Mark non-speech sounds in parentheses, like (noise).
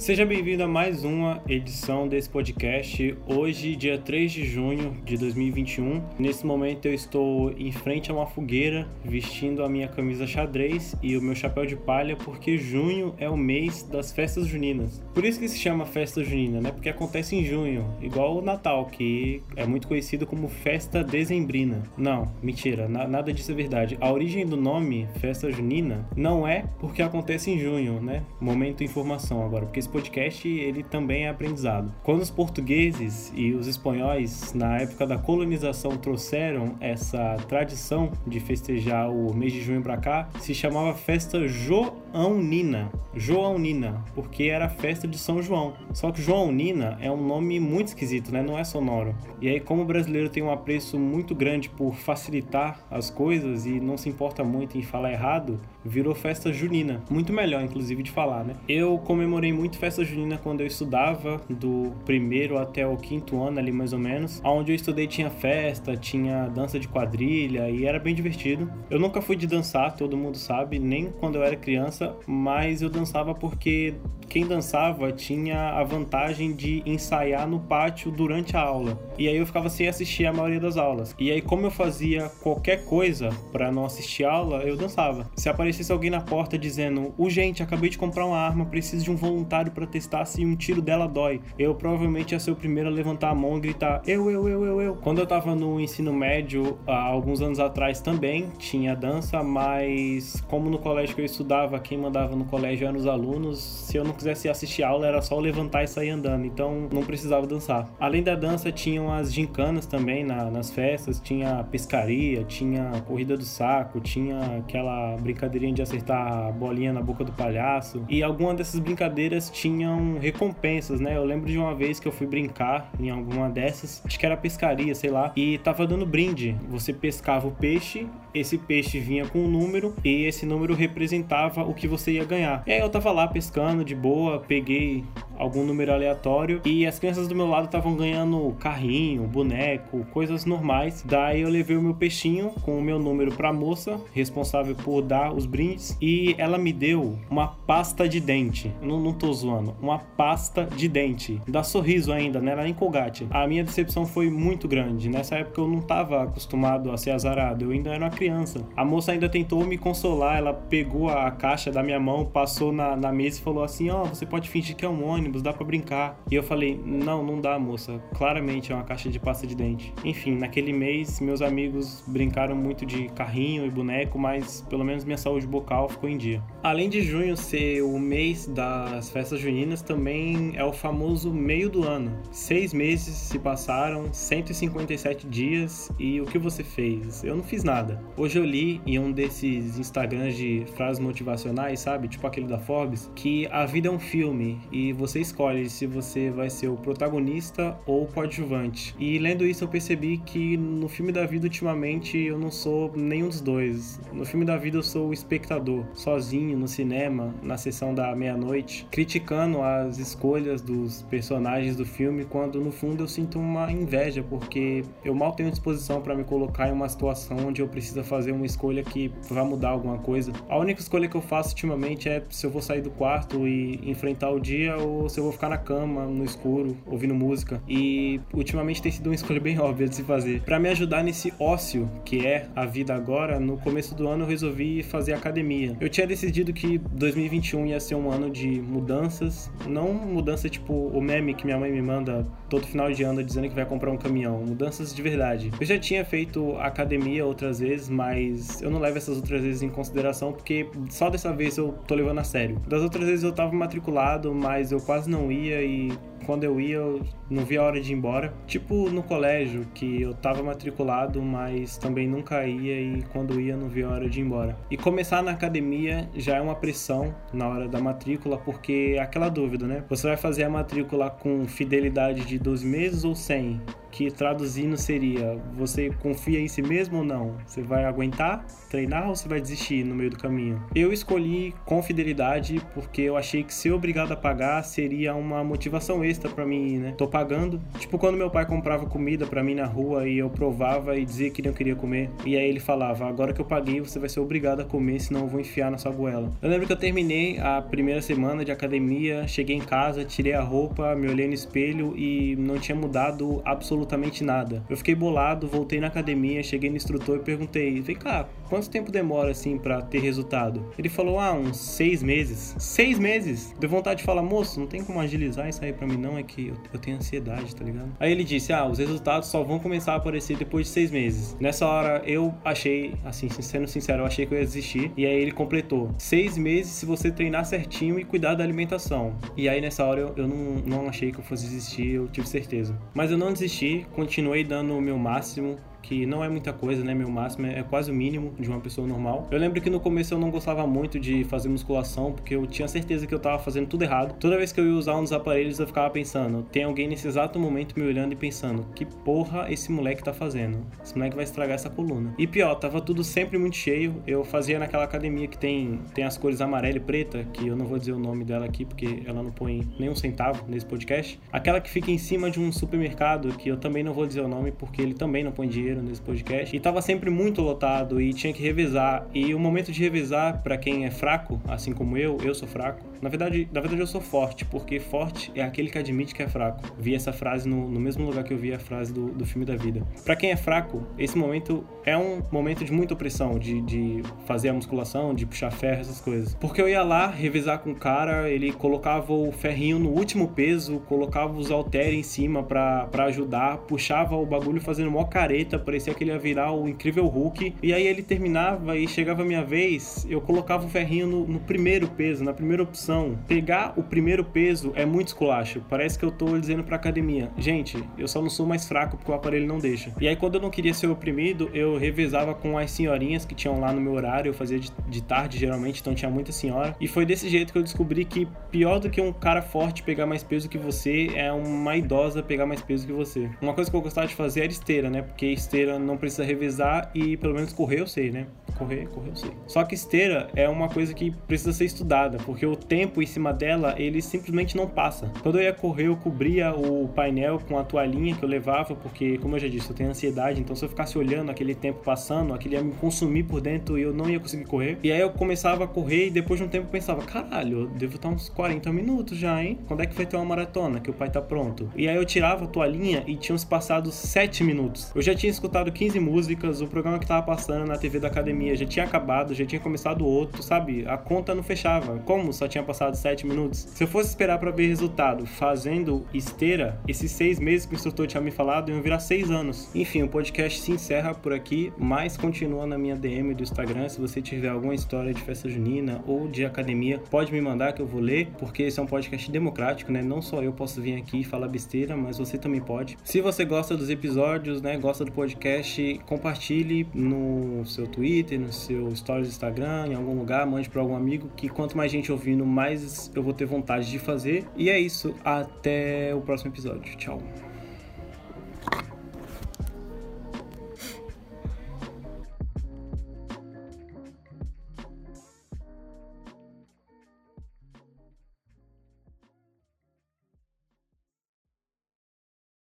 Seja bem-vindo a mais uma edição desse podcast. Hoje, dia 3 de junho de 2021. Nesse momento, eu estou em frente a uma fogueira, vestindo a minha camisa xadrez e o meu chapéu de palha, porque junho é o mês das festas juninas. Por isso que se chama festa junina, né? Porque acontece em junho, igual o Natal, que é muito conhecido como festa dezembrina. Não, mentira, na nada disso é verdade. A origem do nome festa junina não é porque acontece em junho, né? Momento informação agora, porque podcast ele também é aprendizado. Quando os portugueses e os espanhóis na época da colonização trouxeram essa tradição de festejar o mês de junho para cá, se chamava festa joanina, joanina, porque era a festa de São João. Só que joanina é um nome muito esquisito, né? Não é sonoro. E aí como o brasileiro tem um apreço muito grande por facilitar as coisas e não se importa muito em falar errado, virou festa junina. Muito melhor, inclusive, de falar, né? Eu comemorei muito festa junina quando eu estudava, do primeiro até o quinto ano ali, mais ou menos. Onde eu estudei tinha festa, tinha dança de quadrilha e era bem divertido. Eu nunca fui de dançar, todo mundo sabe, nem quando eu era criança, mas eu dançava porque quem dançava tinha a vantagem de ensaiar no pátio durante a aula. E aí eu ficava sem assistir a maioria das aulas. E aí, como eu fazia qualquer coisa para não assistir aula, eu dançava. Se aparecesse alguém na porta dizendo: Urgente, acabei de comprar uma arma, preciso de um voluntário para testar se um tiro dela dói. Eu provavelmente ia ser o primeiro a levantar a mão e gritar: Eu, eu, eu, eu, eu. Quando eu tava no ensino médio, há alguns anos atrás também tinha dança, mas como no colégio que eu estudava, quem mandava no colégio eram os alunos, se eu não quisesse assistir aula, era só levantar e sair andando. Então não precisava dançar. Além da dança, tinham as gincanas também na, nas festas, tinha pescaria, tinha corrida do saco, tinha aquela brincadeirinha de acertar a bolinha na boca do palhaço. E alguma dessas brincadeiras tinham recompensas, né? Eu lembro de uma vez que eu fui brincar em alguma dessas, acho que era pescaria, sei lá, e tava dando brinde. Você pescava o peixe, esse peixe vinha com um número e esse número representava o que você ia ganhar. E aí eu tava lá pescando de boa, peguei algum número aleatório e as crianças do meu lado estavam ganhando carrinho, boneco, coisas normais. Daí eu levei o meu peixinho com o meu número para a moça responsável por dar os brindes e ela me deu uma pasta de dente. Não, não tô zoando, uma pasta de dente. Dá sorriso ainda, não era nem colgate. A minha decepção foi muito grande. Nessa época eu não tava acostumado a ser azarado, eu ainda era uma criança. A moça ainda tentou me consolar, ela pegou a caixa da minha mão, passou na, na mesa e falou assim: Ó, oh, você pode fingir que é um ônibus ônibus, dá para brincar. E eu falei: "Não, não dá, moça. Claramente é uma caixa de pasta de dente". Enfim, naquele mês meus amigos brincaram muito de carrinho e boneco, mas pelo menos minha saúde bucal ficou em dia. Além de junho ser o mês das festas juninas, também é o famoso meio do ano. Seis meses se passaram, 157 dias e o que você fez? Eu não fiz nada. Hoje eu li em um desses Instagrams de frases motivacionais, sabe? Tipo aquele da Forbes, que a vida é um filme e você escolhe se você vai ser o protagonista ou o coadjuvante. E lendo isso eu percebi que no filme da vida ultimamente eu não sou nenhum dos dois. No filme da vida eu sou o espectador, sozinho no cinema, na sessão da meia-noite, criticando as escolhas dos personagens do filme, quando no fundo eu sinto uma inveja porque eu mal tenho disposição para me colocar em uma situação onde eu preciso fazer uma escolha que vai mudar alguma coisa. A única escolha que eu faço ultimamente é se eu vou sair do quarto e enfrentar o dia ou se eu vou ficar na cama, no escuro, ouvindo música. E ultimamente tem sido uma escolha bem (laughs) óbvia de se fazer. Para me ajudar nesse ócio que é a vida agora, no começo do ano eu resolvi fazer academia. Eu tinha decidido que 2021 ia ser um ano de mudanças, não mudança tipo o meme que minha mãe me manda todo final de ano dizendo que vai comprar um caminhão, mudanças de verdade. Eu já tinha feito academia outras vezes, mas eu não levo essas outras vezes em consideração porque só dessa vez eu tô levando a sério. Das outras vezes eu tava matriculado, mas eu quase não ia e quando eu ia eu não via a hora de ir embora. Tipo no colégio, que eu tava matriculado, mas também nunca ia e quando ia não via a hora de ir embora. E começar na academia já é uma pressão na hora da matrícula, porque é aquela dúvida, né? Você vai fazer a matrícula com fidelidade de 12 meses ou 100? Que traduzindo seria: você confia em si mesmo ou não? Você vai aguentar treinar ou você vai desistir no meio do caminho? Eu escolhi com fidelidade porque eu achei que ser obrigado a pagar seria uma motivação extra para mim, né? Tô pagando. Tipo quando meu pai comprava comida para mim na rua e eu provava e dizia que não queria comer. E aí ele falava: agora que eu paguei, você vai ser obrigado a comer, senão eu vou enfiar na sua goela. Eu lembro que eu terminei a primeira semana de academia, cheguei em casa, tirei a roupa, me olhei no espelho e não tinha mudado absolutamente nada. Eu fiquei bolado, voltei na academia, cheguei no instrutor e perguntei: vem cá, quanto tempo demora assim para ter resultado? Ele falou: ah, uns seis meses. Seis meses? Deu vontade de falar: moço, não tem como agilizar isso aí pra mim, não, é que eu, eu tenho ansiedade, tá ligado? Aí ele disse: ah, os resultados só vão começar a aparecer depois de seis meses. Nessa hora eu achei, assim, sendo sincero, eu achei que eu ia desistir. E aí ele completou: seis meses se você treinar certinho e cuidar da alimentação. E aí nessa hora eu, eu não, não achei que eu fosse desistir, eu tive certeza. Mas eu não desisti, continuei dando o meu máximo, que não é muita coisa, né? Meu máximo é, quase o mínimo de uma pessoa normal. Eu lembro que no começo eu não gostava muito de fazer musculação, porque eu tinha certeza que eu tava fazendo tudo errado. Toda vez que eu ia usar um dos aparelhos, eu ficava pensando, tem alguém nesse exato momento me olhando e pensando, que porra esse moleque tá fazendo? Esse moleque vai estragar essa coluna. E pior, tava tudo sempre muito cheio. Eu fazia naquela academia que tem, tem as cores amarela e preta, que eu não vou dizer o nome dela aqui, porque ela não põe nem um centavo nesse podcast. Aquela que fica em cima de um supermercado, que eu também não vou dizer o nome, porque ele também não põe dinheiro nesse podcast. E tava sempre muito lotado e tinha que revezar. E o momento de revezar, para quem é fraco, assim como eu, eu sou fraco. Na verdade, na verdade eu sou forte, porque forte é aquele que admite que é fraco. Vi essa frase no, no mesmo lugar que eu vi a frase do, do filme da vida. Para quem é fraco, esse momento é um momento de muita opressão, de, de fazer a musculação, de puxar ferro, essas coisas. Porque eu ia lá revezar com o cara, ele colocava o ferrinho no último peso, colocava os halteres em cima para ajudar, puxava o bagulho fazendo mó careta parecia que ele ia virar o incrível Hulk. E aí ele terminava e chegava a minha vez, eu colocava o ferrinho no, no primeiro peso, na primeira opção. Pegar o primeiro peso é muito esculacho. Parece que eu tô dizendo pra academia, gente, eu só não sou mais fraco porque o aparelho não deixa. E aí quando eu não queria ser oprimido, eu revezava com as senhorinhas que tinham lá no meu horário, eu fazia de, de tarde geralmente, então tinha muita senhora. E foi desse jeito que eu descobri que pior do que um cara forte pegar mais peso que você é uma idosa pegar mais peso que você. Uma coisa que eu gostava de fazer era esteira, né? Porque esteira não precisa revisar e pelo menos correr eu sei, né? Correr, correr eu sei. Só que esteira é uma coisa que precisa ser estudada, porque o tempo em cima dela, ele simplesmente não passa. Quando eu ia correr, eu cobria o painel com a toalhinha que eu levava, porque, como eu já disse, eu tenho ansiedade, então se eu ficasse olhando aquele tempo passando, aquele ia me consumir por dentro e eu não ia conseguir correr. E aí eu começava a correr e depois de um tempo eu pensava, caralho, eu devo estar uns 40 minutos já, hein? Quando é que vai ter uma maratona que o pai tá pronto? E aí eu tirava a toalhinha e tinha uns passados 7 minutos. Eu já tinha escutado 15 músicas, o programa que tava passando na TV da academia já tinha acabado, já tinha começado outro, sabe? A conta não fechava. Como só tinha passado 7 minutos? Se eu fosse esperar para ver resultado fazendo esteira, esses seis meses que o instrutor tinha me falado iam virar seis anos. Enfim, o podcast se encerra por aqui, mas continua na minha DM do Instagram. Se você tiver alguma história de festa junina ou de academia, pode me mandar que eu vou ler, porque esse é um podcast democrático, né? Não só eu posso vir aqui e falar besteira, mas você também pode. Se você gosta dos episódios, né? Gosta do podcast, compartilhe no seu Twitter, no seu Stories do Instagram, em algum lugar, mande para algum amigo, que quanto mais gente ouvindo, mais eu vou ter vontade de fazer. E é isso, até o próximo episódio. Tchau.